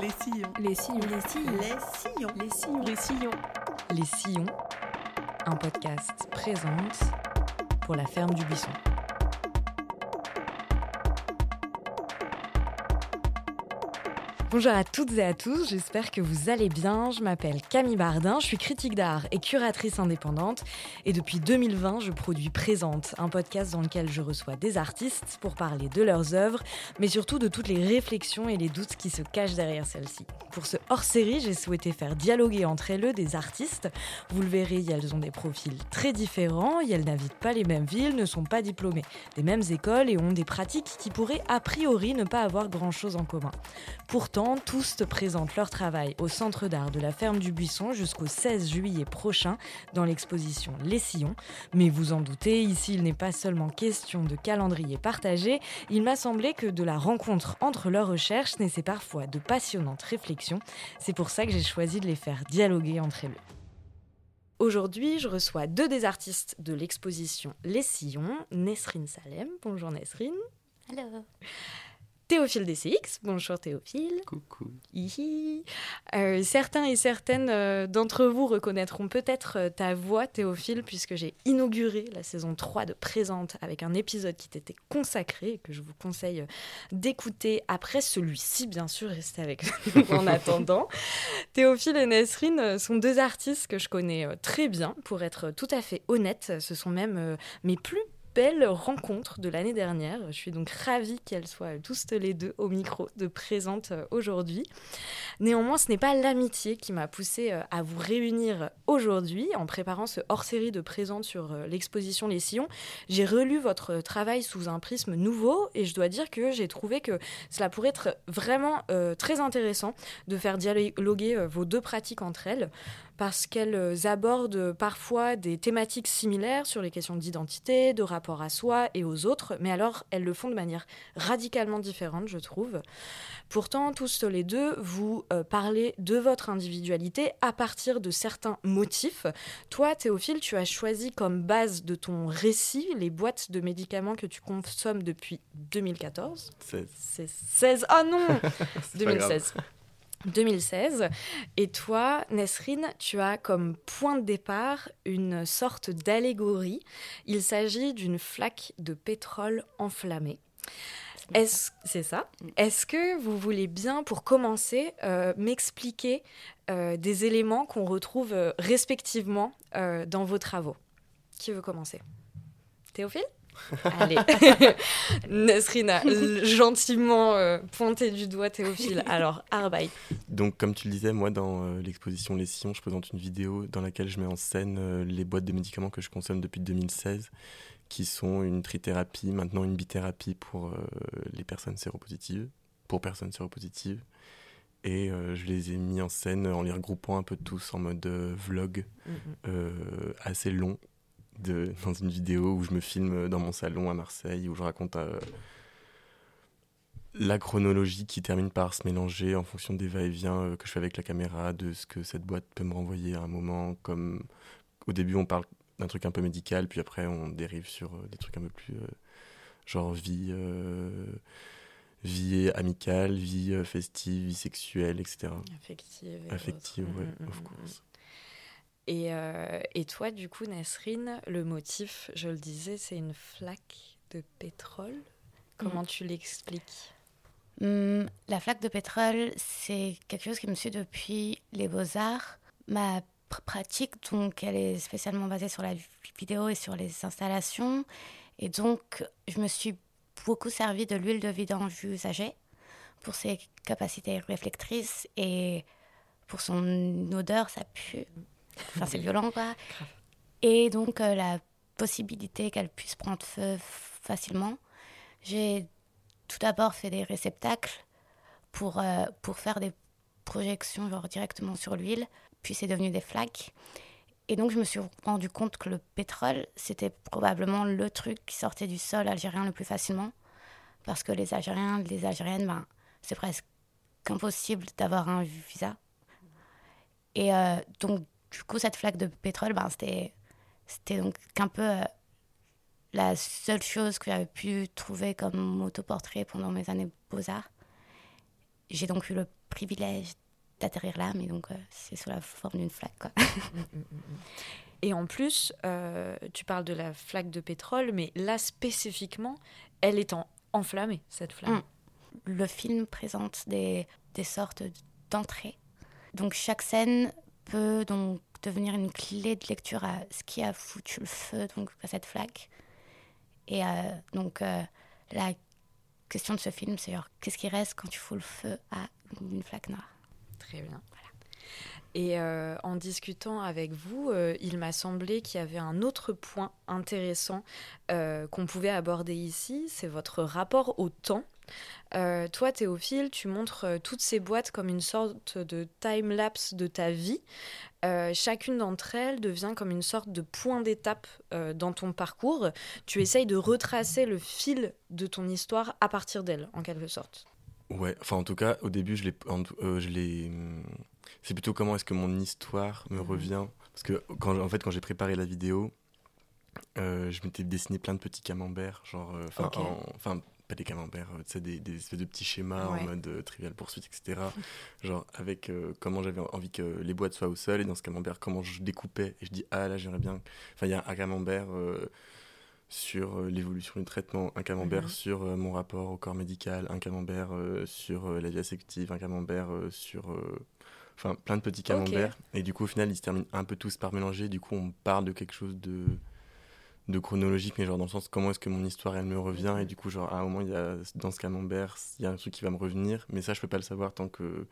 Les sillons. Les sillons. Les sillons. Les sillons. Les sillons. Les sillons. Les Sillons, un podcast présente pour la ferme du Buisson. Bonjour à toutes et à tous, j'espère que vous allez bien. Je m'appelle Camille Bardin, je suis critique d'art et curatrice indépendante. Et depuis 2020, je produis Présente, un podcast dans lequel je reçois des artistes pour parler de leurs œuvres, mais surtout de toutes les réflexions et les doutes qui se cachent derrière celles-ci. Pour ce hors-série, j'ai souhaité faire dialoguer entre elles des artistes. Vous le verrez, elles ont des profils très différents, elles n'habitent pas les mêmes villes, ne sont pas diplômées des mêmes écoles et ont des pratiques qui pourraient a priori ne pas avoir grand-chose en commun. Pourtant, tous te présentent leur travail au Centre d'art de la Ferme du Buisson jusqu'au 16 juillet prochain dans l'exposition Les Sillons. Mais vous en doutez, ici il n'est pas seulement question de calendrier partagé, il m'a semblé que de la rencontre entre leurs recherches naissait parfois de passionnantes réflexions. C'est pour ça que j'ai choisi de les faire dialoguer entre elles. Aujourd'hui, je reçois deux des artistes de l'exposition Les Sillons, Nesrine Salem. Bonjour Nesrine. Hello. Théophile DCX, bonjour Théophile. Coucou. Hihi. Euh, certains et certaines euh, d'entre vous reconnaîtront peut-être euh, ta voix Théophile puisque j'ai inauguré la saison 3 de Présente avec un épisode qui t'était consacré et que je vous conseille d'écouter après celui-ci bien sûr, restez avec nous en attendant. Théophile et Nesrine sont deux artistes que je connais très bien pour être tout à fait honnête, ce sont même mes plus belle rencontre de l'année dernière. Je suis donc ravie qu'elles soient tous les deux au micro de présente euh, aujourd'hui. Néanmoins, ce n'est pas l'amitié qui m'a poussée euh, à vous réunir aujourd'hui en préparant ce hors-série de présente sur euh, l'exposition Les Sillons. J'ai relu votre travail sous un prisme nouveau et je dois dire que j'ai trouvé que cela pourrait être vraiment très intéressant de faire dialoguer vos deux pratiques entre elles parce qu'elles euh, abordent parfois des thématiques similaires sur les questions d'identité, de rapport à soi et aux autres, mais alors elles le font de manière radicalement différente, je trouve. Pourtant, tous les deux, vous euh, parlez de votre individualité à partir de certains motifs. Toi, Théophile, tu as choisi comme base de ton récit les boîtes de médicaments que tu consommes depuis 2014. C'est C'est 16. Ah non c'est pas grave. 2016. 2016. Et toi, Nesrine, tu as comme point de départ une sorte d'allégorie. Il s'agit d'une flaque de pétrole enflammée. C'est ça? Est-ce que vous voulez bien, pour commencer, euh, m'expliquer euh, des éléments qu'on retrouve euh, respectivement dans vos travaux? Qui veut commencer? Théophile? Allez, Nesrine a l- gentiment euh, pointé du doigt Théophile. Alors, Arbeit. Donc, comme tu le disais, moi, dans euh, l'exposition Les Sillons, je présente une vidéo dans laquelle je mets en scène euh, les boîtes de médicaments que je consomme depuis 2016, qui sont une trithérapie, maintenant une bithérapie pour euh, les personnes séropositives, pour personnes séropositives. Et euh, je les ai mis en scène en les regroupant un peu tous en mode vlog euh, assez long de, dans une vidéo où je me filme dans mon salon à Marseille, où je raconte euh, la chronologie qui termine par se mélanger en fonction des va-et-vient euh, que je fais avec la caméra, de ce que cette boîte peut me renvoyer à un moment. Comme au début, on parle d'un truc un peu médical, puis après, on dérive sur euh, des trucs un peu plus euh, genre vie, euh, vie amicale, vie festive, vie sexuelle, etc. Affective. et Affective, ouais, Mm, mm, of mm, mm. course. Et, euh, et toi, du coup, Nesrine, le motif, je le disais, c'est une flaque de pétrole. Comment tu l'expliques? Hum, la flaque de pétrole, c'est quelque chose qui me suit depuis les beaux-arts. Ma pr- pratique, donc, elle est spécialement basée sur la vi- vidéo et sur les installations. Et donc, je me suis beaucoup servi de l'huile de vidange usagée pour ses capacités réflectrices et pour son odeur, ça pue. Enfin, c'est violent, quoi. Et donc, euh, la possibilité qu'elle puisse prendre feu facilement. J'ai tout d'abord fait des réceptacles pour, euh, pour faire des projections genre directement sur l'huile, puis c'est devenu des flaques. Et donc je me suis rendu compte que le pétrole, c'était probablement le truc qui sortait du sol algérien le plus facilement, parce que les Algériens, les Algériennes, ben, c'est presque impossible d'avoir un visa. Et euh, donc du coup, cette flaque de pétrole, ben, c'était, c'était donc un peu euh, la seule chose que j'avais pu trouver comme autoportrait pendant mes années beaux-arts. J'ai donc eu le privilège d'atterrir là, mais donc c'est sous la forme d'une flaque. Quoi. Mm, mm, mm, et en plus, tu parles de la flaque de pétrole, mais là spécifiquement, elle est en enflammée, cette flamme. Le film présente des, des sortes d'entrées. Donc chaque scène peut donc devenir une clé de lecture à ce qui a foutu le feu donc à cette flaque. Et euh, donc euh, la question de ce film, c'est qu'est-ce qui reste quand tu fous le feu à une flaque noire? Très bien. Et euh, en discutant avec vous, il m'a semblé qu'il y avait un autre point intéressant qu'on pouvait aborder ici, c'est votre rapport au temps. Euh, toi, Théophile, tu montres euh, toutes ces boîtes comme une sorte de time-lapse de ta vie. Euh, chacune d'entre elles devient comme une sorte de point d'étape dans ton parcours. Tu essayes de retracer le fil de ton histoire à partir d'elle, en quelque sorte. Ouais, enfin en tout cas, au début, je l'ai... C'est plutôt comment est-ce que mon histoire me mhm. revient. Parce que quand, en fait, quand j'ai préparé la vidéo, je m'étais dessiné plein de petits camemberts, genre, enfin, pas des camemberts, euh, des, des espèces de petits schémas en mode euh, trivial poursuite, etc. Genre avec euh, comment j'avais envie que les boîtes soient au sol et dans ce camembert, comment je découpais et je dis ah là j'aimerais bien. Enfin, il y a un camembert sur l'évolution du traitement, un camembert mhm. sur mon rapport au corps médical, un camembert sur la vie affective, un camembert sur. Enfin, plein de petits camemberts. Et du coup, au final, ils se terminent un peu tous par mélanger. Du coup, on parle de quelque chose de de chronologique, mais genre dans le sens comment est-ce que mon histoire elle me revient? Et du coup genre à un moment il y a dans ce camembert il y a un truc qui va me revenir, mais ça je peux pas le savoir tant que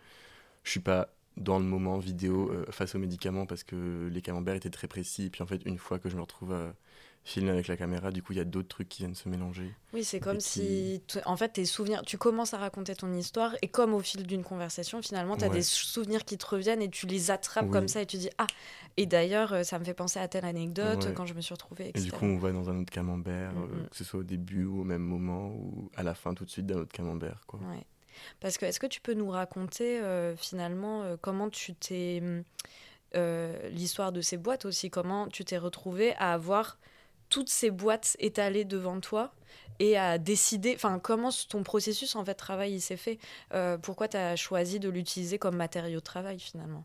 je suis pas dans le moment vidéo euh, face aux médicaments parce que les camemberts étaient très précis. Et puis en fait une fois que je me retrouve à filmer avec la caméra, du coup il y a d'autres trucs qui viennent se mélanger. Oui, c'est comme si, en fait, tes souvenirs, tu commences à raconter ton histoire et comme au fil d'une conversation, finalement, tu as des souvenirs qui te reviennent et tu les attrapes comme ça et tu dis Ah, et d'ailleurs, euh, ça me fait penser à telle anecdote quand je me suis retrouvée. Et du coup, on va dans un autre camembert, mm, euh, que ce soit au début ou au même moment ou à la fin tout de suite d'un autre camembert. Quoi. Parce que est-ce que tu peux nous raconter euh, finalement comment tu t'es. l'histoire de ces boîtes aussi, comment tu t'es retrouvé à avoir toutes ces boîtes étalées devant toi et à décider, enfin comment ton processus en fait travail il s'est fait, euh, pourquoi tu as choisi de l'utiliser comme matériau de travail finalement?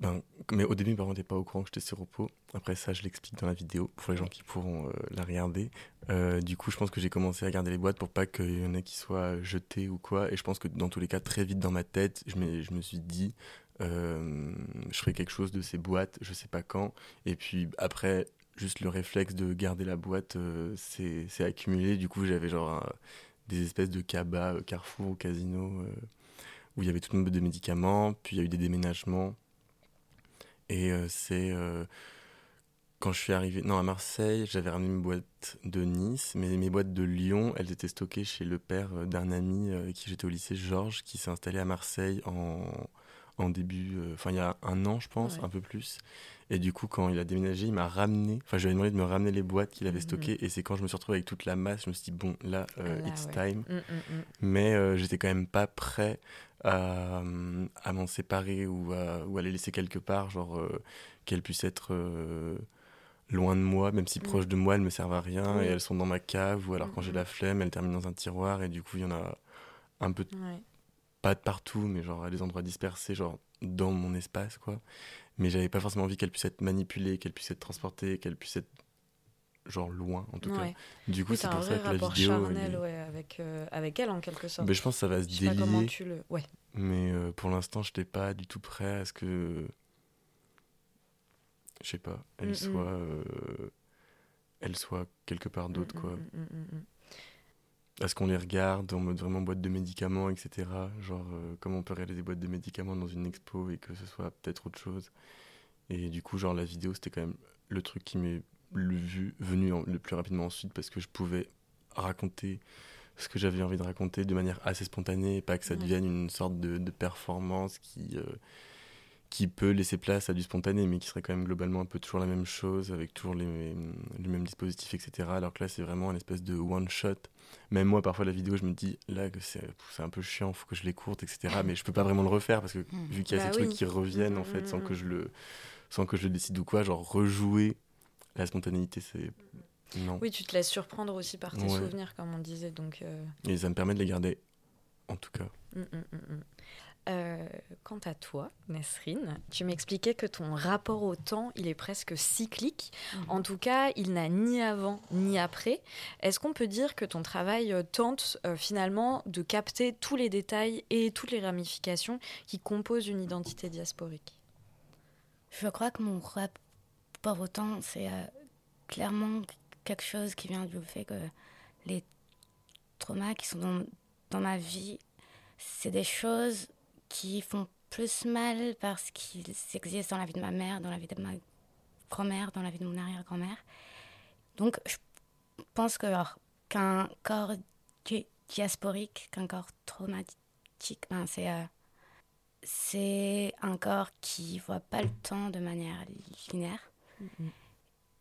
Ben, mais au début, par contre, pas au courant que j'étais sur repos. Après ça, je l'explique dans la vidéo pour les gens qui pourront euh, la regarder. Euh, du coup, je pense que j'ai commencé à garder les boîtes pour pas qu'il y en ait qui soient jetés ou quoi. Et je pense que dans tous les cas, très vite dans ma tête, je, je me suis dit, je ferai quelque chose de ces boîtes, je sais pas quand. Et puis après, juste le réflexe de garder la boîte euh, c'est accumulé. Du coup, j'avais genre des espèces de cabas, euh, Carrefour ou Casino, euh, où il y avait tout le monde de médicaments. Puis il y a eu des déménagements. Et c'est quand je suis arrivé, non, à Marseille, j'avais ramené une boîte de Nice, mais mes boîtes de Lyon, elles étaient stockées chez le père d'un ami avec qui j'étais au lycée, Georges, qui s'est installé à Marseille en, en début, enfin il y a un an, je pense, un peu plus. Et du coup, quand il a déménagé, il m'a ramené, enfin, je lui ai demandé de me ramener les boîtes qu'il avait mhm. stockées. Et c'est quand je me suis retrouvé avec toute la masse, je me suis dit, bon, là, euh, it's time. Mm, mm, mm. Mais euh, j'étais quand même pas prêt à, à m'en séparer ou à, ou à, les laisser quelque part, genre euh, qu'elles puissent être loin de moi, même si proches de moi, elles me servent à rien et elles sont dans ma cave. Ou alors quand j'ai la flemme, elles terminent dans un tiroir et du coup, il y en a un peu. Pas de partout, mais genre à des endroits dispersés, genre dans mon espace, quoi mais j'avais pas forcément envie qu'elle puisse être manipulée, qu'elle puisse être transportée, qu'elle puisse être genre loin en tout cas. Du coup, c'est pour ça que la vidéo charnel, ouais, avec euh, avec elle en quelque sorte. Mais je pense que ça va se délier. tu le... ouais. Mais euh, pour l'instant, je n'étais pas du tout prêt à ce que je sais pas, elle mm, mm. soit euh, elle soit quelque part d'autre mm, quoi est-ce qu'on les regarde en mode vraiment boîte de médicaments, etc. Genre, euh, comment on peut des boîtes de médicaments dans une expo et que ce soit peut-être autre chose. Et du coup, genre, la vidéo, c'était quand même le truc qui m'est venu le plus rapidement ensuite parce que je pouvais raconter ce que j'avais envie de raconter de manière assez spontanée et pas que ça devienne une sorte de, performance qui, euh, qui peut laisser place à du spontané, mais qui serait quand même globalement un peu toujours la même chose, avec toujours les, les mêmes dispositifs, etc. Alors que là, c'est vraiment une espèce de one-shot. Même moi, parfois, la vidéo, je me dis, là, c'est un peu chiant, faut que je les courte, etc. Mais je peux pas vraiment le refaire, parce que hmm. vu qu'il y a bah ces trucs qui reviennent, en fait, sans que je le, sans que je le décide ou quoi, genre rejouer la spontanéité, c'est... Non. Oui, tu te laisses surprendre aussi par tes souvenirs, comme on disait. Donc, euh. Et ça me permet de les garder, en tout cas. Hum, quant à toi, Nesrine. Tu m'expliquais que ton rapport au temps, il est presque cyclique. Mhm. En tout cas, il n'a ni avant ni après. Est-ce qu'on peut dire que ton travail euh, tente euh, finalement de capter tous les détails et toutes les ramifications qui composent une identité diasporique? Je crois que mon rapport au temps, c'est euh, clairement quelque chose qui vient du fait que les traumas qui sont dans, dans ma vie, c'est des choses qui font plus mal parce qu'ils existent dans la vie de ma mère, dans la vie de ma grand-mère, dans la vie de mon arrière-grand-mère. Donc, je pense que qu'un corps diasporique, qu'un corps traumatique, ben c'est euh, c'est un corps qui voit pas le temps de manière linéaire. Mm-hmm.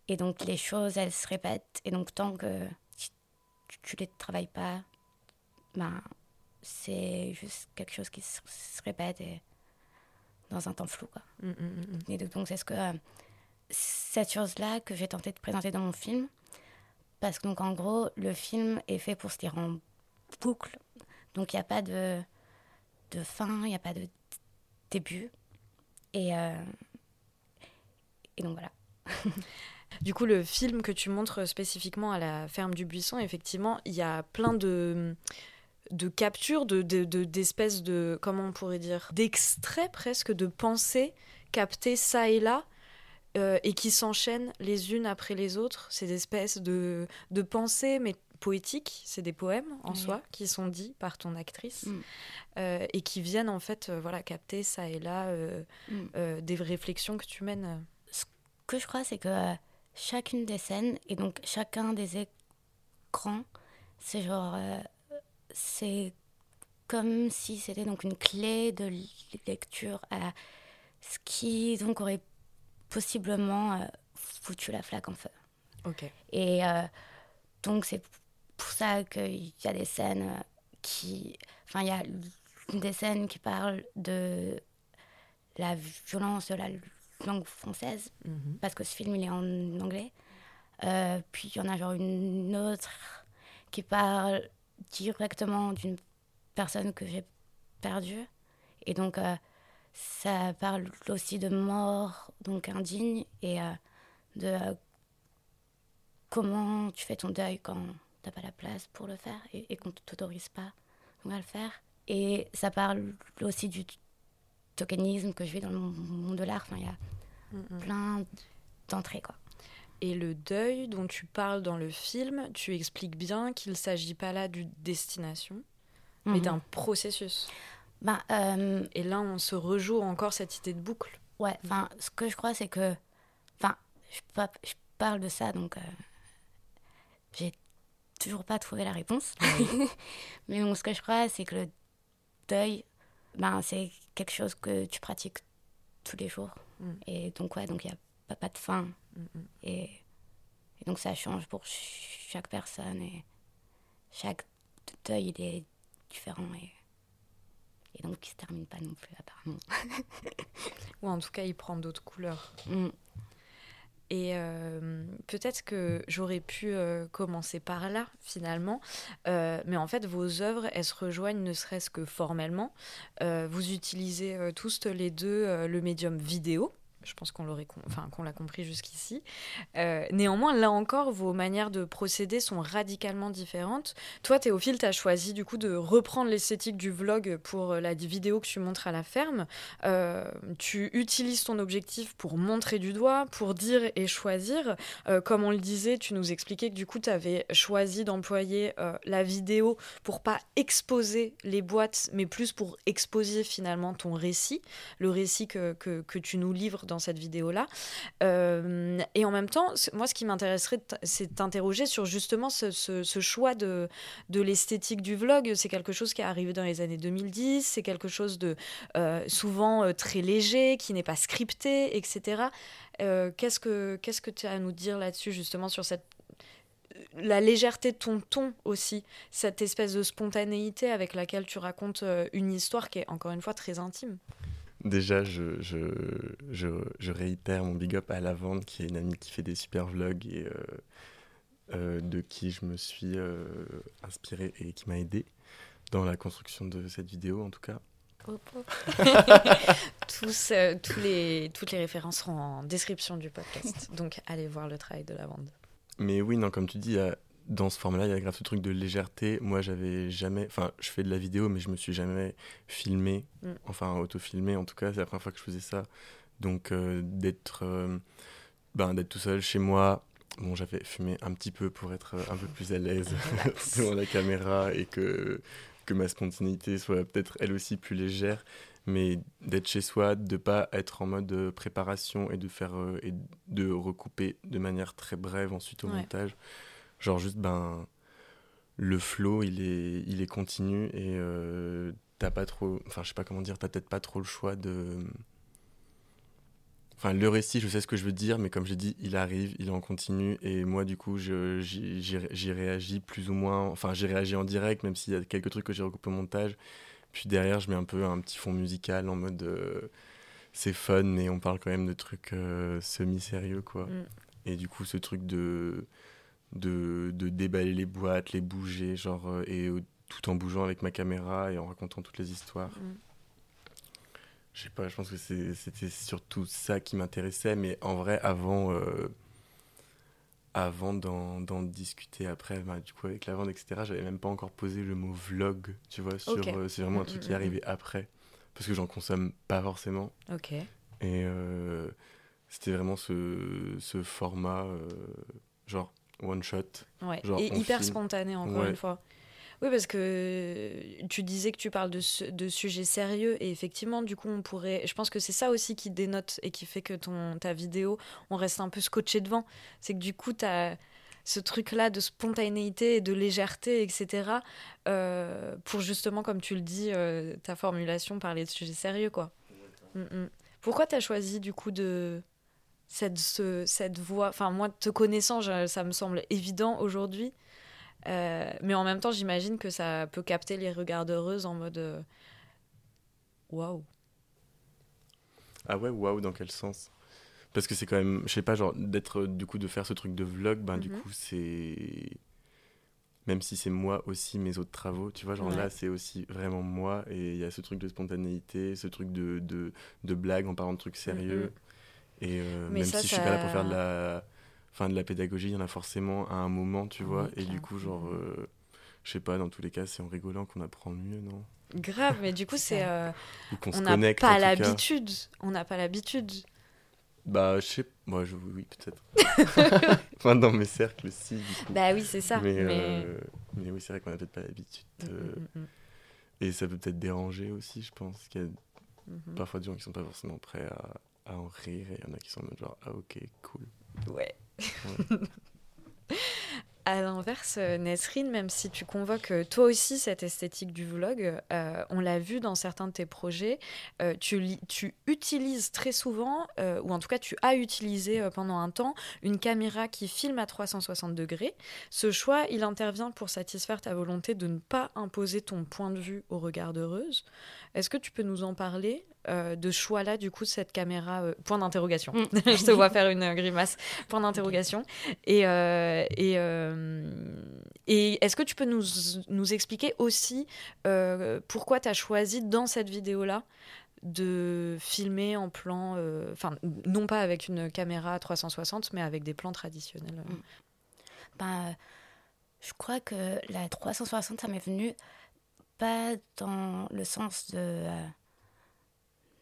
Et donc les choses, elles se répètent. Et donc tant que tu, ne les travailles pas, ben c'est juste quelque chose qui se, répète et dans un temps flou. Quoi. Mm, mm, mm, et donc, c'est ce que euh, cette chose-là que j'ai tenté de présenter dans mon film. Parce que, donc, en gros, le film est fait pour se dire en boucle. Donc, il n'y a pas de, de fin, il n'y a pas de début. Et, euh, et donc, voilà. Du coup, le film que tu montres spécifiquement à la ferme du buisson, effectivement, il y a plein de de capture, de, d'espèces de, comment on pourrait dire, d'extraits presque, de pensées captées ça et là, euh, et qui s'enchaînent les unes après les autres. Ces espèces de, de pensées, mais poétiques, c'est des poèmes en soi, qui sont dits par ton actrice, mm. euh, et qui viennent en fait euh, voilà, capter ça et là mm. des réflexions que tu mènes. Ce que je crois, c'est que chacune des scènes, et donc chacun des écrans, c'est genre c'est comme si c'était donc une clé de lecture à ce qui donc aurait possiblement euh, foutu la flaque en feu. Ok. Et euh, donc c'est pour ça qu'il y a des scènes euh, qui, enfin il y a des scènes qui parlent de la violence de la langue française mhm. parce que ce film il est en anglais. puis il y en a genre une autre qui parle directement d'une personne que j'ai perdue. Et donc, euh, ça parle aussi de mort, donc indigne, et euh, de euh, comment tu fais ton deuil quand t'as pas la place pour le faire et, qu'on ne t'autorise pas à le faire. Et ça parle aussi du tokenisme que je vis dans le monde de l'art. Enfin, il y a mm, mm. plein d'entrées, quoi. Et le deuil dont tu parles dans le film, tu expliques bien qu'il ne s'agit pas là d'une destination, mais mhm. d'un processus. Ben, euh, Et là, on se rejoue encore cette idée de boucle. Ouais, enfin, ce que je crois, c'est que. Enfin, je, je, parle de ça, donc. Euh, j'ai toujours pas trouvé la réponse. mais donc, ce que je crois, c'est que le deuil, ben, c'est quelque chose que tu pratiques tous les jours. Mm. Et donc, ouais, donc il n'y a pas, pas de fin. Et, donc ça change pour chaque personne et chaque deuil il est différent et, et donc il se termine pas non plus apparemment. Ou en tout cas il prend d'autres couleurs. Mm. Et euh, peut-être que j'aurais pu euh, commencer par là, finalement. Euh, mais en fait, vos œuvres, elles se rejoignent ne serait-ce que formellement. vous utilisez tous les deux le médium vidéo je pense qu'on l'aurait, enfin qu'on l'a compris jusqu'ici. Euh, néanmoins, là encore, vos manières de procéder sont radicalement différentes. Toi, Théophile, tu as choisi du coup de reprendre l'esthétique du vlog pour euh, la vidéo que tu montres à la ferme. Euh, tu utilises ton objectif pour montrer du doigt, pour dire et choisir. comme on le disait, tu nous expliquais que du coup, tu avais choisi d'employer la vidéo pour pas exposer les boîtes, mais plus pour exposer finalement ton récit, le récit que, que, que tu nous livres dans cette vidéo-là. Euh, et en même temps, moi, ce qui m'intéresserait, c'est d'interroger sur justement ce, choix de, l'esthétique du vlog. C'est quelque chose qui est arrivé dans les années 2010, c'est quelque chose de euh, souvent euh, très léger, qui n'est pas scripté, etc. qu'est-ce que qu'est-ce que tu as à nous dire là-dessus, justement, sur cette la légèreté de ton ton aussi, cette espèce de spontanéité avec laquelle tu racontes une histoire qui est encore une fois très intime? Déjà, je, je, je, je, réitère mon big up à Lavande, qui est une amie qui fait des super vlogs et euh, euh, de qui je me suis euh, inspiré et qui m'a aidé dans la construction de cette vidéo, en tout cas. Tous, tous les, toutes les références seront en description du podcast. Donc allez voir le travail de la bande. Mais oui, non, comme tu dis, il y a- dans ce format-là, il y a grave ce truc de légèreté. Moi, j'avais jamais. Enfin, je fais de la vidéo, mais je me suis jamais filmé. Mm. Enfin, auto-filmé, en tout cas, c'est la première fois que je faisais ça. Donc, euh, d'être euh, ben, d'être tout seul chez moi. Bon, j'avais fumé un petit peu pour être euh, un peu plus à l'aise devant la caméra et que, que ma spontanéité soit peut-être elle aussi plus légère. Mais d'être chez soi, de pas être en mode préparation et de faire euh, et de recouper de manière très brève ensuite au Ouais. montage. Genre juste ben le flow il est il est continu et euh, t'as pas trop enfin je sais pas comment dire t'as peut-être pas trop le choix de enfin le récit je sais ce que je veux dire mais comme j'ai dit il arrive il est en continu et moi du coup je j'y réagis plus ou moins enfin j'ai réagi en direct même s'il y a quelques trucs que j'ai recoupé au montage puis derrière je mets un peu un petit fond musical en mode euh, c'est fun mais on parle quand même de trucs euh, semi sérieux quoi Mm. et du coup ce truc de de, de déballer les boîtes, les bouger, genre, euh, et euh, tout en bougeant avec ma caméra et en racontant toutes les histoires. Mm. Je sais pas, je pense que c'était surtout ça qui m'intéressait, mais en vrai, avant, euh, avant d'en discuter après, bah, du coup, avec la vente, etc., j'avais même pas encore posé le mot vlog, tu vois, sur, euh, c'est vraiment un Mm, truc mm, qui est arrivé après, parce que j'en consomme pas forcément. Ok. Et euh, c'était vraiment ce, ce format, genre one shot. Ouais. Genre, Et hyper filme. spontané, encore Ouais. une fois. Oui, parce que tu disais que tu parles de, su- de sujets sérieux et effectivement, du coup, on pourrait. Je pense que c'est ça aussi qui dénote et qui fait que ton, ta vidéo, on reste un peu scotché devant. C'est que du coup, tu as ce truc-là de spontanéité et de légèreté, etc. euh, pour justement, comme tu le dis, euh, ta formulation, parler de sujets sérieux, quoi. Mm, mm. Pourquoi tu as choisi, du coup, de. Cette, ce- cette voix, enfin moi te connaissant, je- ça me semble évident aujourd'hui, euh, mais en même temps, j'imagine que ça peut capter les regardeuses en mode euh, waouh. Ah ouais, waouh, dans quel sens? Parce que c'est quand même, je sais pas, genre, d'être, du coup, de faire ce truc de vlog, ben du Mhm. coup, c'est. Même si c'est moi aussi, mes autres travaux, tu vois, genre Ouais. là, c'est aussi vraiment moi, et il y a ce truc de spontanéité, ce truc de, de, de blague en parlant de trucs sérieux. Et euh, même ça, si je suis pas là pour faire de la, enfin, de la pédagogie, il y en a forcément à un moment, tu vois, et du coup, genre, euh, je sais pas, dans tous les cas, c'est en rigolant qu'on apprend mieux, non? Grave, mais du coup, c'est euh, on n'a pas l'habitude. On n'a pas l'habitude. Bah, je sais, moi, je... oui, peut-être. enfin, dans mes cercles, si. Bah oui, c'est ça. mais, mais- euh, mais oui, c'est vrai qu'on n'a peut-être pas l'habitude. Mm, euh, mm, mm, Et ça peut peut-être déranger aussi, je pense. Qu'il y a mm, mm. parfois des gens qui sont pas forcément prêts à, à en rire et il y en a qui sont en mode genre, ah ok, cool. Ouais. Ouais. À l'inverse, euh, Nesrine, même si tu convoques euh, toi aussi cette esthétique du vlog, euh, on l'a vu dans certains de tes projets, euh, tu, li- tu utilises très souvent, euh, ou en tout cas tu as utilisé pendant un temps, une caméra qui filme à 360 degrés. Ce choix, il intervient pour satisfaire ta volonté de ne pas imposer ton point de vue au regard d'heureuse. Est-ce que tu peux nous en parler euh, de choix-là, du coup, de cette caméra euh, Point d'interrogation. Mm. Je te vois faire une euh, grimace. Point d'interrogation. Et, et, et est-ce que tu peux nous, nous expliquer aussi pourquoi tu as choisi dans cette vidéo-là de filmer en plan, enfin, non pas avec une caméra 360, mais avec des plans traditionnels Mm. Ben, euh, je crois que la 360, ça m'est venu pas dans le sens de, euh,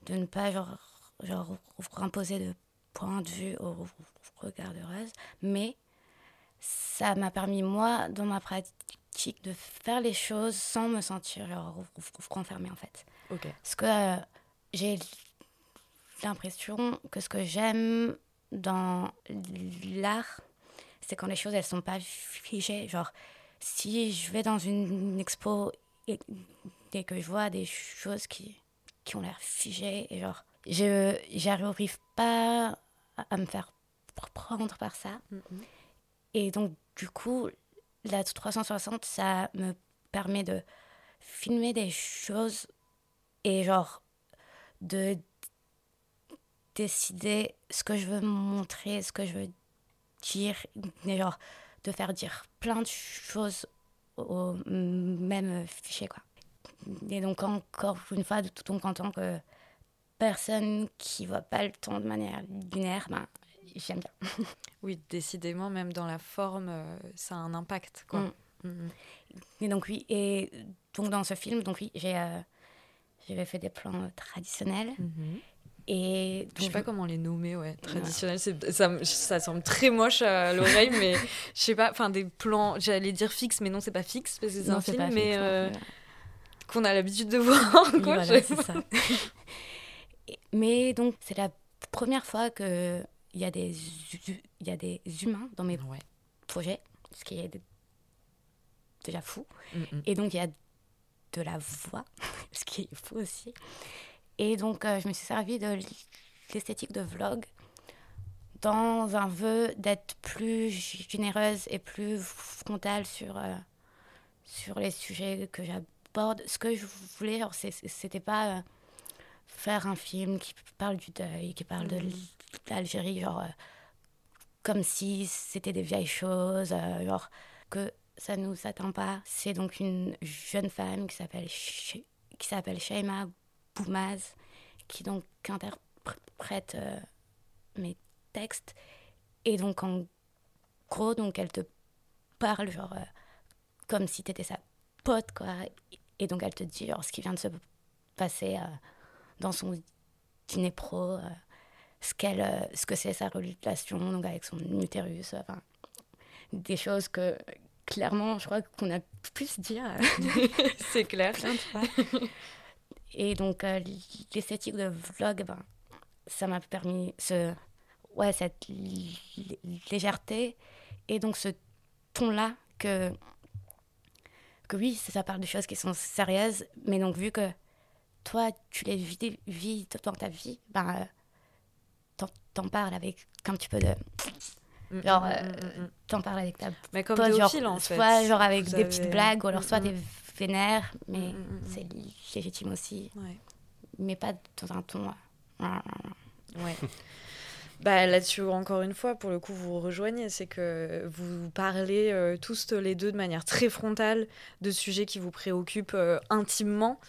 de ne pas genre, genre imposer de point de vue au regard de mais ça m'a permis, moi, dans ma pratique, de faire les choses sans me sentir genre, renfermée, en fait. Ok. Parce que euh, j'ai l'impression que ce que j'aime dans l'art, c'est quand les choses, elles sont pas figées. Genre, si je vais dans une expo et, et que je vois des choses qui, qui ont l'air figées, et genre, je j'arrive pas à, me faire pr- prendre par ça. Mhm. Et donc, du coup, la 360, ça me permet de filmer des choses et genre de décider ce que je veux montrer, ce que je veux dire, et genre de faire dire plein de choses au même fichier quoi. Et donc, encore une fois, donc en tant que personne qui voit pas le temps de manière linéaire, ben, j'aime bien. oui, décidément, même dans la forme, euh, ça a un impact. Quoi. Mm. Mm, mm. Et donc, oui, et donc dans ce film, donc oui, j'ai euh, j'avais fait des plans traditionnels. Mm-hmm. Et je sais pas comment les nommer, ouais. Traditionnels, ça, ça semble très moche à l'oreille, mais je sais pas, enfin des plans, j'allais dire fixes, mais non, c'est pas fixe parce que c'est un film, mais euh, qu'on a l'habitude de voir. Quoi, c'est ça. mais donc, c'est la première fois qu'il y, a des, y a des humains dans mes projets, ce qui est déjà fou. Mm, mm. Et donc, il y a de la voix, ce qui est fou aussi. Et donc, euh, je me suis servi de l'esthétique de vlog dans un vœu d'être plus généreuse et plus frontale sur, euh, sur les sujets que j'aborde. Ce que je voulais, c'était pas euh, faire un film qui parle du deuil, qui parle de mm-hmm. l'Algérie, genre comme si c'était des vieilles choses, genre que ça nous atteint pas. C'est donc une jeune femme qui s'appelle qui s'appelle Shaima Boumaz, qui donc interprète euh, mes textes. Et donc, en gros, donc, elle te parle, genre, euh, comme si tu étais sa pote, quoi. Et donc, elle te dit, genre, ce qui vient de se passer euh, dans son dîner pro, ce, qu'elle, ce que c'est sa relation, donc, avec son utérus, enfin, des choses que, clairement, je crois qu'on a plus dire. c'est clair. Et donc, euh, l'esthétique de vlog, ben, ça m'a permis ce, ouais, cette légèreté et donc ce ton-là que, que oui, ça, parle de choses qui sont sérieuses, mais donc vu que toi, tu les vis, vis dans ta vie, ben, euh, t'en parles avec un petit peu de... Mm, genre, mm, euh, t'en parles avec ta Mais comme pote, genre, en fait. Soit genre avec des petites blagues, ou alors soit des vénère, mais mm, mm, mm, c'est légitime aussi. Mais pas dans un ton. Ouais. Bah, Là-dessus, encore une fois, pour le coup, vous rejoignez. C'est que vous parlez euh, tous les deux de manière très frontale de sujets qui vous préoccupent euh, intimement.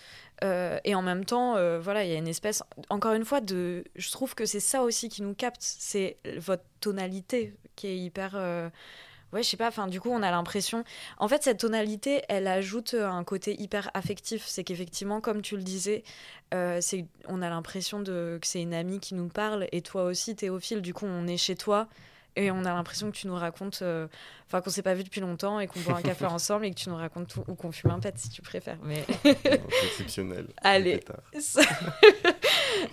Euh, et en même temps, voilà, il y a une espèce, encore une fois, de. Je trouve que c'est ça aussi qui nous capte. C'est votre tonalité qui est hyper ouais, je sais pas, enfin, du coup, on a l'impression. En fait, cette tonalité, elle ajoute un côté hyper affectif. C'est qu'effectivement, comme tu le disais, euh, c'est, on a l'impression de, que c'est une amie qui nous parle, et toi aussi, Théophile, du coup, on est chez toi. Et on a l'impression que tu nous racontes, euh, enfin qu'on s'est pas vu depuis longtemps et qu'on boit un café ensemble et que tu nous racontes tout, ou qu'on fume un pet si tu préfères. Mais exceptionnel. Allez.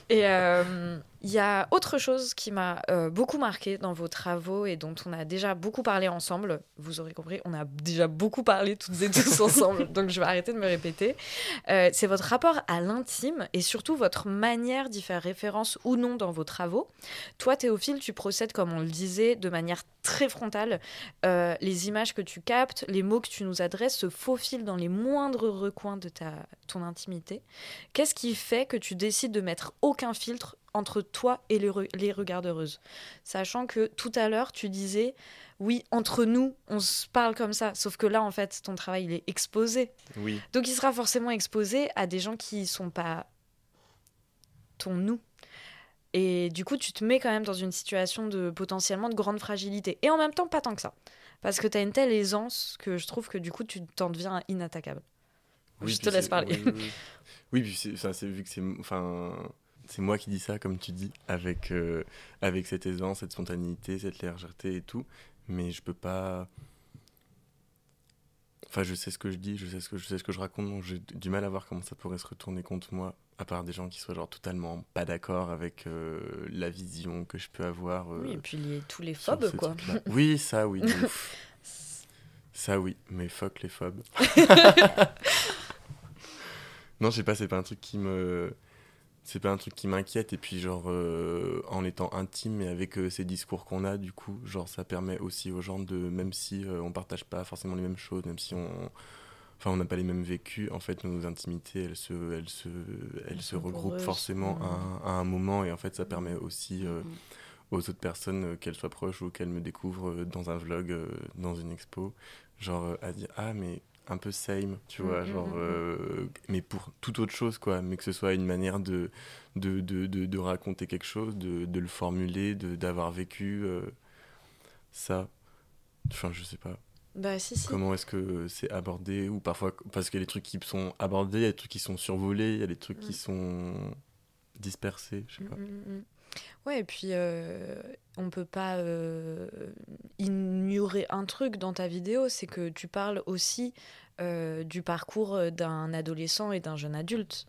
et euh, il y a autre chose qui m'a euh, beaucoup marqué dans vos travaux et dont on a déjà beaucoup parlé ensemble. Vous aurez compris, on a déjà beaucoup parlé toutes et tous ensemble, donc je vais arrêter de me répéter. Euh, c'est votre rapport à l'intime et surtout votre manière d'y faire référence ou non dans vos travaux. Toi, Théophile, tu procèdes, comme on le disait, de manière très frontale. Euh, les images que tu captes, les mots que tu nous adresses se faufilent dans les moindres recoins de ta, ton intimité. Qu'est-ce qui fait que tu décides de mettre aucun filtre entre toi et les, les regardeuses Sachant que tout à l'heure, tu disais, oui, entre nous, on se parle comme ça. Sauf que là, en fait, ton travail, il est exposé. Oui. Donc, il sera forcément exposé à des gens qui ne sont pas ton nous. Et du coup, tu te mets quand même dans une situation de potentiellement de grande fragilité. Et en même temps, pas tant que ça. Parce que tu as une telle aisance que je trouve que du coup, tu t'en deviens inattaquable. je te laisse parler. Oui, puis c'est vu que c'est. Enfin. C'est moi qui dis ça, comme tu dis, avec, euh, avec cette aisance, cette spontanéité, cette légèreté et tout. Mais je peux pas. Enfin, je sais ce que je dis, je sais ce que je, sais ce que je raconte, donc j'ai du mal à voir comment ça pourrait se retourner contre moi à part des gens qui soient genre totalement pas d'accord avec euh, la vision que je peux avoir. Euh, oui, et puis les, tous les phobes, quoi. oui, ça, oui. ça, oui, mais fuck les phobes. non, je sais pas, c'est pas un truc qui me. C'est pas un truc qui m'inquiète. Et puis, genre, euh, en étant intime et avec ces discours qu'on a, du coup, genre, ça permet aussi aux gens de. Même si on partage pas forcément les mêmes choses, même si on enfin on n'a pas les mêmes vécus en fait nos intimités elles se elles se elles, se regroupent forcément à, un moment et en fait ça permet aussi euh, aux autres personnes euh, qu'elles soient proches ou qu'elles me découvrent euh, dans un vlog dans une expo genre à dire ah mais un peu same, tu vois, Mm, mm, genre, mm, mm. euh, mais pour toute autre chose, quoi, mais que ce soit une manière de, de, de, de, de raconter quelque chose, de, de le formuler, d'avoir vécu euh, ça. Enfin, je sais pas. Bah, si, si. Comment est-ce que c'est abordé Ou parfois, parce qu'il y a des trucs qui sont abordés, il y a des trucs qui sont survolés, il y a des trucs Mm. qui sont dispersés, je sais pas. Mm, mm, mm. Ouais, et puis euh, on peut pas euh, ignorer un truc dans ta vidéo, c'est que tu parles aussi euh, du parcours d'un adolescent et d'un jeune adulte.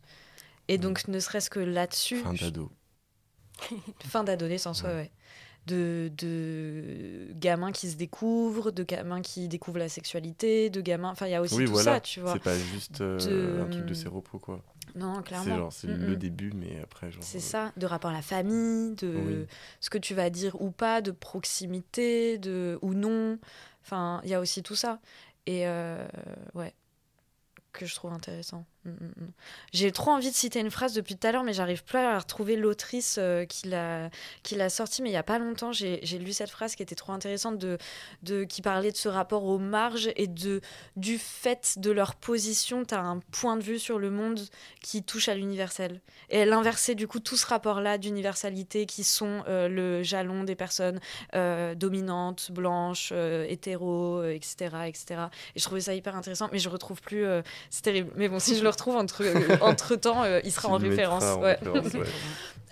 Et Mm. donc, ne serait-ce que là-dessus, Fin d'ado. fin d'adolescence, ouais, Ouais. De, de gamins qui se découvrent, de gamins qui découvrent la sexualité, de gamins. Enfin, il y a aussi Oui, tout voilà. ça, tu vois. C'est pas juste euh, De- un truc de séropos, quoi. Non, C'est clairement. genre, c'est Mm, le mm. début, mais après, genre. C'est euh, ça, de rapport à la famille, de Oui. ce que tu vas dire ou pas, de proximité, de ou non. Enfin, il y a aussi tout ça. Et euh, ouais, que je trouve intéressant. J'ai trop envie de citer une phrase depuis tout à l'heure, mais j'arrive plus à retrouver l'autrice euh, qui l'a sortie. Mais il y a pas longtemps, j'ai lu cette phrase qui était trop intéressante, de, de qui parlait de ce rapport aux marges et de du fait de leur position. Tu as un point de vue sur le monde qui touche à l'universel. Et elle inversait du coup tout ce rapport-là d'universalité qui sont euh, le jalon des personnes euh, dominantes, blanches, euh, hétéros, euh, etc., etc. Et je trouvais ça hyper intéressant, mais je retrouve plus. c'est terrible. Mais bon, si je le retrouve entre, entre temps, il sera en référence. en ouais. référence, ouais.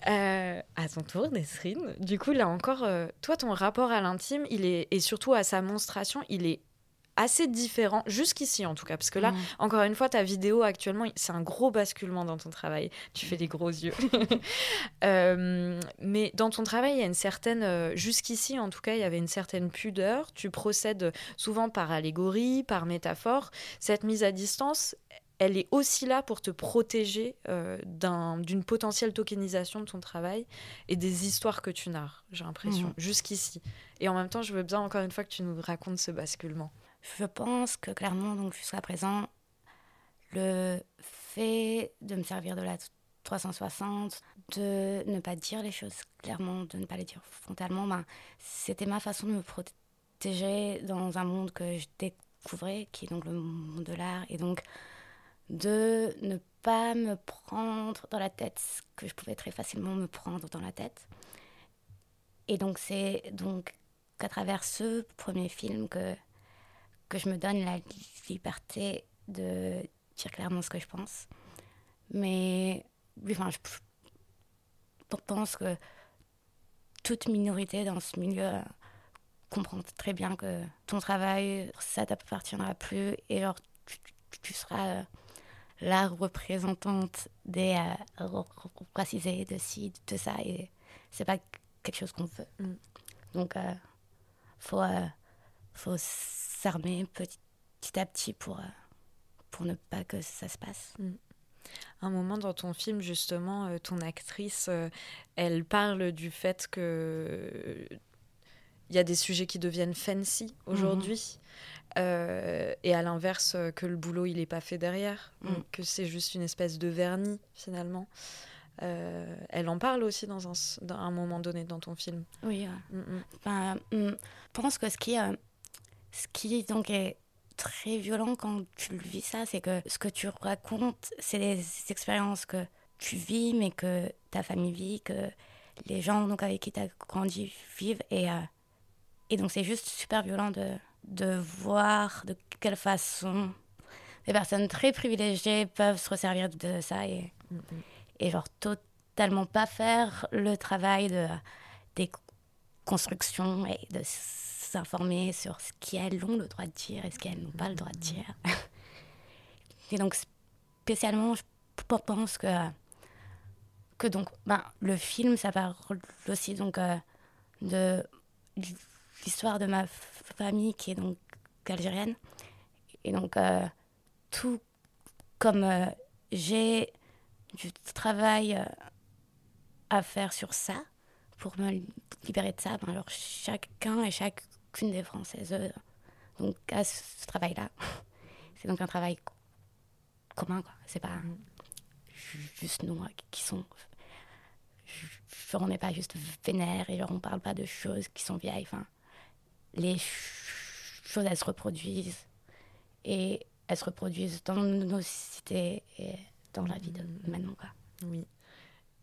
Euh, à ton tour, Nesrine. Du coup, là encore, euh, toi, ton rapport à l'intime, il est et surtout à sa monstration, il est assez différent jusqu'ici en tout cas, parce que là, Mm. encore une fois, ta vidéo actuellement, c'est un gros basculement dans ton travail. Tu fais des gros yeux. Euh, mais dans ton travail, il y a une certaine, euh, jusqu'ici en tout cas, il y avait une certaine pudeur. Tu procèdes souvent par allégorie, par métaphore. Cette mise à distance, elle est aussi là pour te protéger euh, d'un- d'une potentielle tokenisation de ton travail et des histoires que tu narres, j'ai l'impression, Mhm. jusqu'ici. Et en même temps, je veux bien encore une fois que tu nous racontes ce basculement. Je pense que clairement, donc jusqu'à présent, le fait de me servir de la 360, de ne pas dire les choses clairement, de ne pas les dire frontalement, ben, c'était ma façon de me protéger dans un monde que je découvrais, qui est donc le monde de l'art, et donc de ne pas me prendre dans la tête ce que je pouvais très facilement me prendre dans la tête. Et donc c'est donc qu'à travers ce premier film que que je me donne la liberté de dire clairement ce que je pense. Mais enfin, je pense que toute minorité dans ce milieu euh, comprend très bien que ton travail, ça t'appartiendra plus et alors tu, tu- tu seras euh, la représentante des euh, racisés, de ci, de ça et c'est pas quelque chose qu'on veut. Mm. Donc, euh, faut, euh, faut s'armer petit, petit à petit pour, euh, pour ne pas que ça se passe. Un moment dans ton film, justement, ton actrice, elle parle du fait que il y a des sujets qui deviennent fancy aujourd'hui. Euh, et à l'inverse, euh, que le boulot, il n'est pas fait derrière. Mm. Donc, que c'est juste une espèce de vernis, finalement. Euh, elle en parle aussi dans un, dans un moment donné dans ton film. Oui, euh, ben, je pense que ce qui, ce qui donc est très violent quand tu le vis ça, c'est que ce que tu racontes, c'est des expériences que tu vis, mais que ta famille vit, que les gens donc, avec qui tu as grandi vivent. Et, et donc c'est juste super violent de, de voir de quelle façon des personnes très privilégiées peuvent se resservir de ça et, et genre totalement pas faire le travail de, des construction et de s'informer sur ce qu'elles ont le droit de dire et ce qu'elles n'ont pas le droit de dire. et donc, spécialement, je pense que, que donc, ben, le film, ça parle aussi donc, euh, de l'histoire de ma famille qui est donc algérienne. Et donc, euh, tout comme euh, j'ai du travail euh, à faire sur ça, pour me libérer de ça, ben alors chacun et chacune des Françaises donc, a ce, travail-là. C'est donc un travail co- commun, quoi. C'est pas ju- juste nous qui sont. Genre, on n'est pas juste vénère et genre, on parle pas de choses qui sont vieilles. Enfin, les ch- choses, elles se reproduisent et elles se reproduisent dans nos cités et dans la vie de maintenant. Quoi. Oui.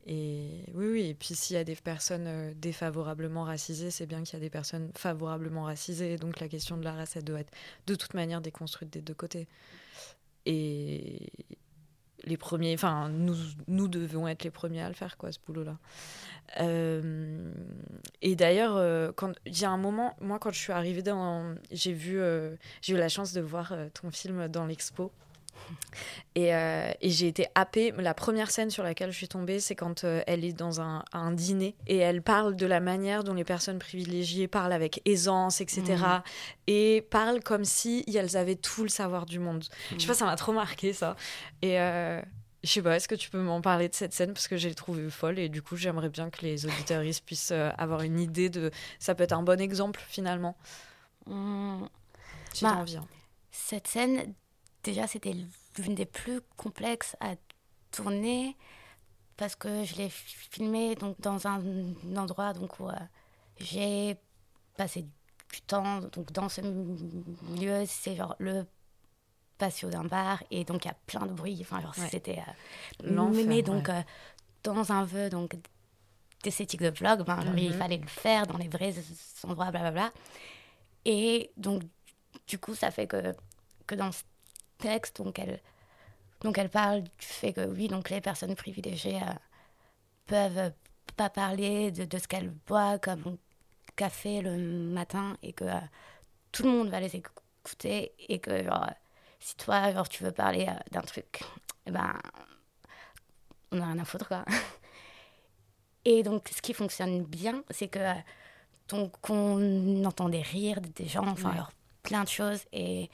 Et oui, oui. Et puis s'il y a des personnes euh, défavorablement racisées, c'est bien qu'il y a des personnes favorablement racisées. Donc la question de la race, elle doit être de toute manière déconstruite des deux côtés. Et les premiers, enfin, nous, nous devons être les premiers à le faire, quoi, ce boulot-là. Euh, et d'ailleurs, euh, quand il y a un moment, moi, quand je suis arrivée dans, j'ai vu, j'ai eu la chance de voir ton film dans l'expo. Et, euh, et j'ai été happée. La première scène sur laquelle je suis tombée, c'est quand euh, elle est dans un, un, dîner et elle parle de la manière dont les personnes privilégiées parlent avec aisance, etc. Mmh. Et parlent comme si elles avaient tout le savoir du monde. Mmh. Je sais pas, ça m'a trop marqué ça. Et euh, je sais pas, est-ce que tu peux m'en parler de cette scène? Parce que j'ai trouvé folle et du coup j'aimerais bien que les auditeurs puissent avoir une idée de. Ça peut être un bon exemple finalement. Mmh. J'ai bah, envie. Hein. Cette scène, déjà, c'était l'une des plus complexes à tourner parce que je l'ai filmé donc, dans un, endroit donc, où euh, j'ai passé du temps. Donc, dans ce milieu, c'est genre le patio d'un bar et donc il y a plein de bruit. Enfin, genre, ouais. c'était. Euh, mais donc, ouais. euh, dans un vœu donc, d'esthétique de vlog, ben, genre, mm -hmm. il fallait le faire dans les vrais endroits, blablabla. Et donc, du coup, ça fait que, que dans ce texte. Donc elle, donc elle parle du fait que oui, donc les personnes privilégiées euh, peuvent pas parler de, de ce qu'elles boivent comme café le matin et que euh, tout le monde va les écouter et que genre, si toi genre, tu veux parler euh, d'un truc, eh ben on a rien à foutre quoi. Et donc ce qui fonctionne bien, c'est que donc on entendait rire des gens, enfin ouais. plein de choses et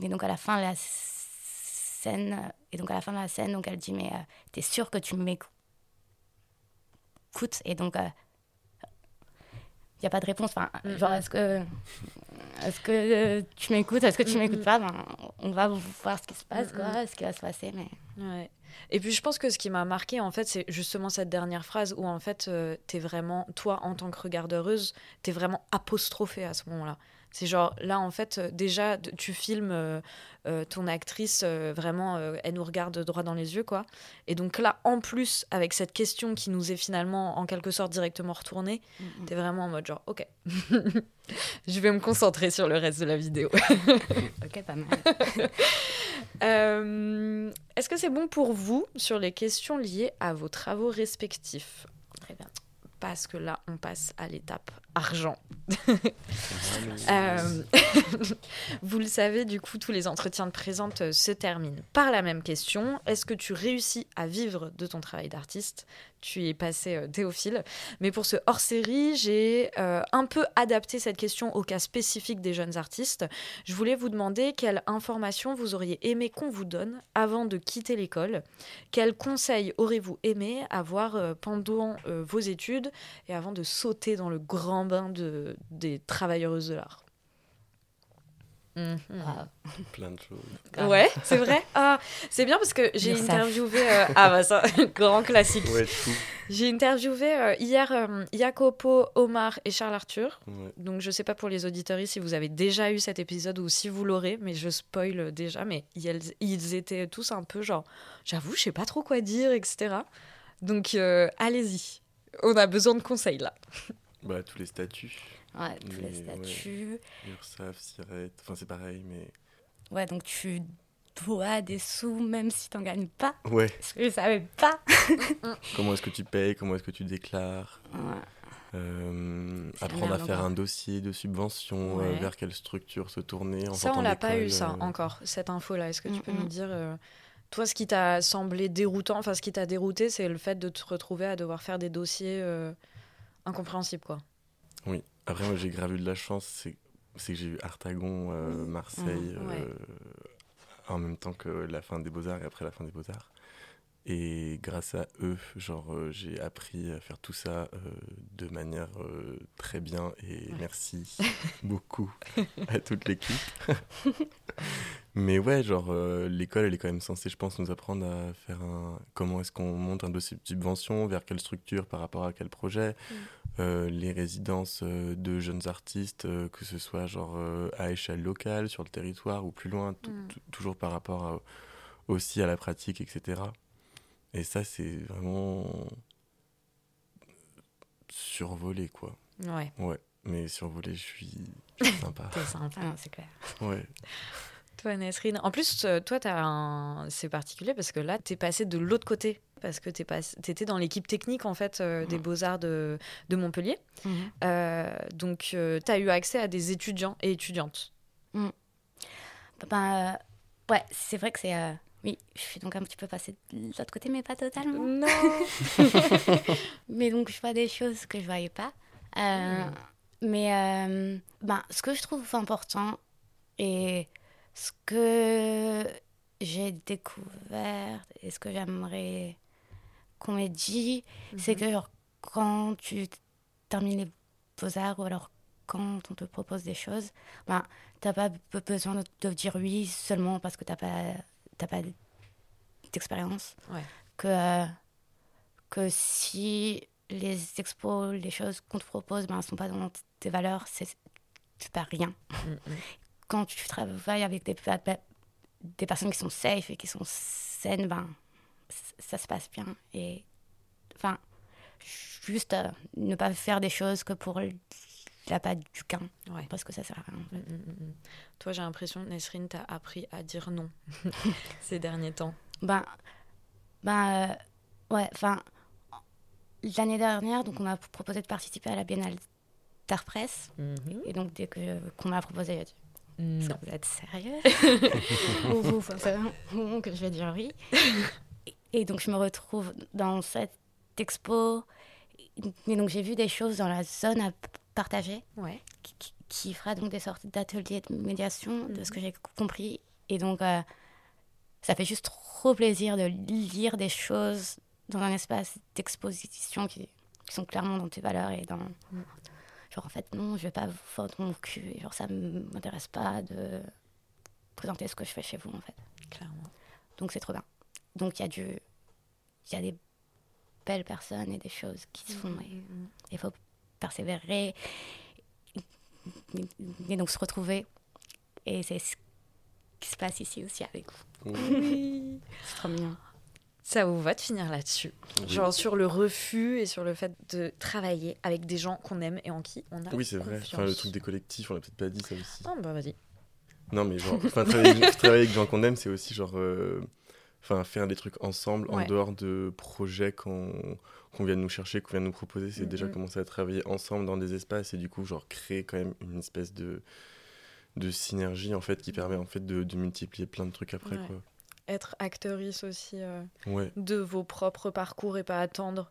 et donc à la fin de la scène, et donc à la fin de la scène, donc elle dit mais euh, t'es sûr que tu m'écoutes? Et donc il euh, n'y a pas de réponse. Enfin, mm -hmm. genre est-ce que est-ce que tu m'écoutes, est-ce que tu m'écoutes pas? Ben, On va voir ce qui se passe, quoi, mm -hmm. ce qui va se passer, mais. Ouais. Et puis je pense que ce qui m'a marqué en fait, c'est justement cette dernière phrase où en fait, euh, t'es vraiment, toi en tant que regardeuse, t'es vraiment apostrophée à ce moment-là. C'est genre, là, en fait, euh, déjà, tu filmes euh, euh, ton actrice, euh, vraiment, euh, elle nous regarde droit dans les yeux, quoi. Et donc là, en plus, avec cette question qui nous est finalement, en quelque sorte, directement retournée, mm -hmm. t'es vraiment en mode genre, ok, je vais me concentrer sur le reste de la vidéo. ok, pas mal. Est-ce que c'est bon pour vous sur les questions liées à vos travaux respectifs? Très bien parce que là, on passe à l'étape argent. euh, vous le savez, du coup, tous les entretiens de présente euh, se terminent par la même question. Est-ce que tu réussis à vivre de ton travail d'artiste? Tu es passé euh, Théophile. Mais pour ce hors-série, j'ai euh, un peu adapté cette question au cas spécifique des jeunes artistes. Je voulais vous demander quelles informations vous auriez aimé qu'on vous donne avant de quitter l'école. Quels conseils aurez-vous aimé avoir euh, pendant vos études et avant de sauter dans le grand bain de, des travailleuses de l'art? Mmh. Ah. Plein de choses. Ouais, c'est vrai. Ah, c'est bien parce que j'ai interviewé. Euh, ah, bah ça, grand classique. Ouais, j'ai interviewé euh, hier euh, Jacopo, Omar et Charles Arthur. Ouais. Donc, je sais pas pour les auditeurs si vous avez déjà eu cet épisode ou si vous l'aurez, mais je spoil déjà. Mais ils, ils étaient tous un peu genre, j'avoue, je sais pas trop quoi dire, etc. Donc, euh, allez-y. On a besoin de conseils là. Bah, tous les statuts. Ouais, tous mais, les statuts. Ouais. URSAF, SIRET, enfin c'est pareil, mais. Ouais, donc tu dois des sous même si t'en gagnes pas. Ouais. Parce que je savais pas. comment est-ce que tu payes Comment est-ce que tu déclares? Ouais. Euh, apprendre à faire un dossier de subvention, ouais. euh, vers quelle structure se tourner. En ça, on l'a pas eu ça euh... encore, cette info-là. Est-ce que tu mm -hmm. peux nous dire, euh, toi, ce qui t'a semblé déroutant, enfin ce qui t'a dérouté, c'est le fait de te retrouver à devoir faire des dossiers euh, incompréhensibles, quoi? Oui. Après, moi, j'ai grave eu de la chance, c'est que j'ai eu Artagon, euh, Marseille, mmh, ouais. euh, en même temps que la fin des Beaux-Arts et après la fin des Beaux-Arts. Et grâce à eux, genre, euh, j'ai appris à faire tout ça euh, de manière euh, très bien. Et ouais. merci beaucoup à toute l'équipe. Mais ouais, genre, l'école, elle est quand même censée, je pense, nous apprendre à faire un. Comment est-ce qu'on monte un dossier de subvention, vers quelle structure, par rapport à quel projet. Mm. Euh, les résidences euh, de jeunes artistes, euh, que ce soit genre à échelle locale, sur le territoire ou plus loin, Mm. toujours par rapport à- aussi à la pratique, etc. Et ça, c'est vraiment survolé, quoi. Ouais, Ouais, mais survolé, je suis, sympa. t'es sympa. C'est clair. Ouais. Toi, Nesrine. En plus, toi, un... c'est particulier parce que là, t'es passé de l'autre côté. Parce que t'es pas... t'étais dans l'équipe technique, en fait, euh, des Beaux-Arts de, de Montpellier. Mhm. Euh, donc, tu t'as eu accès à des étudiants et étudiantes. Ben, euh, ouais, c'est vrai que c'est. euh, oui, je suis donc un petit peu passée de l'autre côté, mais pas totalement. Non Mais donc, je vois des choses que je voyais pas. Euh, Mais euh, ben, ce que je trouve important et ce que j'ai découvert et ce que j'aimerais qu'on m'ait dit, c'est que genre, quand tu termines les beaux-arts ou alors quand on te propose des choses, ben, t'as pas be- besoin de, dire oui seulement parce que t'as pas, pas d'expérience. Ouais. Que, que si les expos, les choses qu'on te propose, ben, sont pas dans tes valeurs, c'est tu perds rien. Mm, mm. Quand tu travailles avec des, des personnes qui sont safe et qui sont saines, ben, ça se passe bien. Et enfin, juste euh, ne pas faire des choses que pour la patte du Ouais. parce que ça sert à rien. Mm, mm, mm. Toi, j'ai l'impression, Nesrine, t'as appris à dire non ces derniers temps. Ben, ben euh, ouais, enfin, l'année dernière, donc on m'a proposé de participer à la Biennale d'Art Presse. Et donc, dès que, qu'on m'a proposé, j'ai dit, Non. vous êtes sérieux Ou vous que je vais dire oui et, donc, je me retrouve dans cette expo. Et donc, j'ai vu des choses dans la zone à partager Ouais. qui, fera donc des sortes d'ateliers de médiation, de ce que j'ai compris. Et donc, euh, ça fait juste trop plaisir de lire des choses dans un espace d'exposition qui, qui sont clairement dans tes valeurs et dans. Genre, en fait, non, je vais pas vous foutre mon cul. et Genre, ça m'intéresse pas de présenter ce que je fais chez vous, en fait. Clairement. Donc, c'est trop bien. Donc, il y a du. Il y a des belles personnes et des choses qui se font. Et il faut persévérer et, donc se retrouver. Et c'est ce qui se passe ici aussi avec vous. Oui. C'est trop mignon. Ça vous va de finir là-dessus? Genre sur le refus et sur le fait de travailler avec des gens qu'on aime et en qui on a Oui, c'est vrai. Enfin, le truc des collectifs, on l'a peut-être pas dit ça aussi. Ah bah vas-y. Non, mais genre, travailler avec des gens qu'on aime, c'est aussi genre, euh, enfin, faire des trucs ensemble Ouais. en dehors de projets qu'on qu'on vient de nous chercher, qu'on vient de nous proposer. C'est Mm, déjà mm. commencer à travailler ensemble dans des espaces et du coup, genre, créer quand même une espèce de de synergie en fait qui permet en fait de, de multiplier plein de trucs après Ouais. quoi. Être actrice aussi euh, Ouais. de vos propres parcours et pas attendre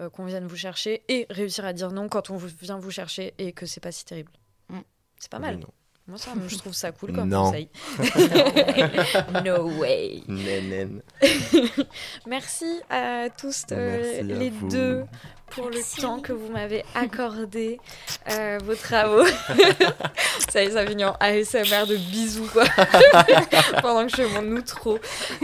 euh, qu'on vienne vous chercher et réussir à dire non quand on vient vous chercher et que c'est pas si terrible. Mm. C'est pas mal. Non. Moi ça, je trouve ça cool comme Non. conseil. no way. Nénène. Merci à tous euh, à les vous. deux pour Merci. le temps que vous m'avez accordé, euh, vos travaux. ça y est, ça finit en ASMR de bisous, quoi. Pendant que je fais mon outro.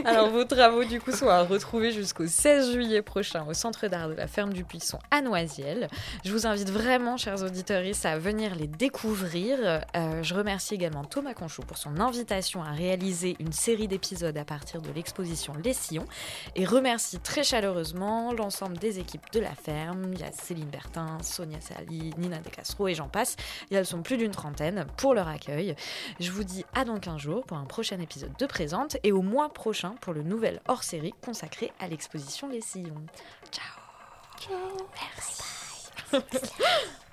Alors, vos travaux, du coup, sont à retrouver jusqu'au 16 juillet prochain au Centre d'art de la Ferme du Puisson à Noisiel. Je vous invite vraiment, chers auditeurs, à venir les découvrir. Euh, je remercie également Thomas Conchou pour son invitation à réaliser une série d'épisodes à partir de l'exposition Les Sillons et remercie très chaleureusement l'ensemble des équipes de la ferme. Il y a Céline Bertin, Sonia Sali, Nina De Castro et j'en passe. Et elles sont plus d'une trentaine pour leur accueil. Je vous dis à dans 15 jours pour un prochain épisode de Présente et au mois prochain pour le nouvel hors-série consacré à l'exposition Les Sillons. Ciao Merci.